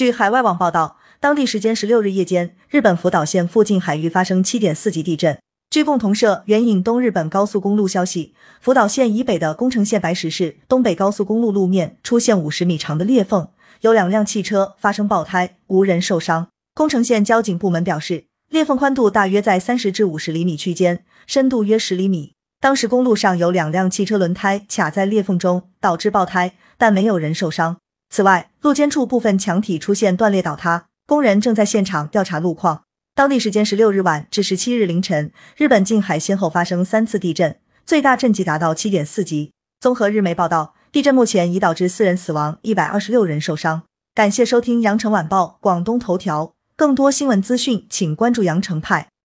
据海外网报道，当地时间十六日夜间，日本福岛县附近海域发生七点四级地震。据共同社援引东日本高速公路消息，福岛县以北的宫城县白石市东北高速公路路面出现五十米长的裂缝，有两辆汽车发生爆胎，无人受伤。宫城县交警部门表示，裂缝宽度大约在三十至五十厘米区间，深度约十厘米。当时公路上有两辆汽车轮胎卡在裂缝中，导致爆胎，但没有人受伤。此外，路肩处部分墙体出现断裂倒塌，工人正在现场调查路况。当地时间十六日晚至十七日凌晨，日本近海先后发生三次地震，最大震级达到七点四级。综合日媒报道，地震目前已导致四人死亡，一百二十六人受伤。感谢收听羊城晚报广东头条，更多新闻资讯，请关注羊城派。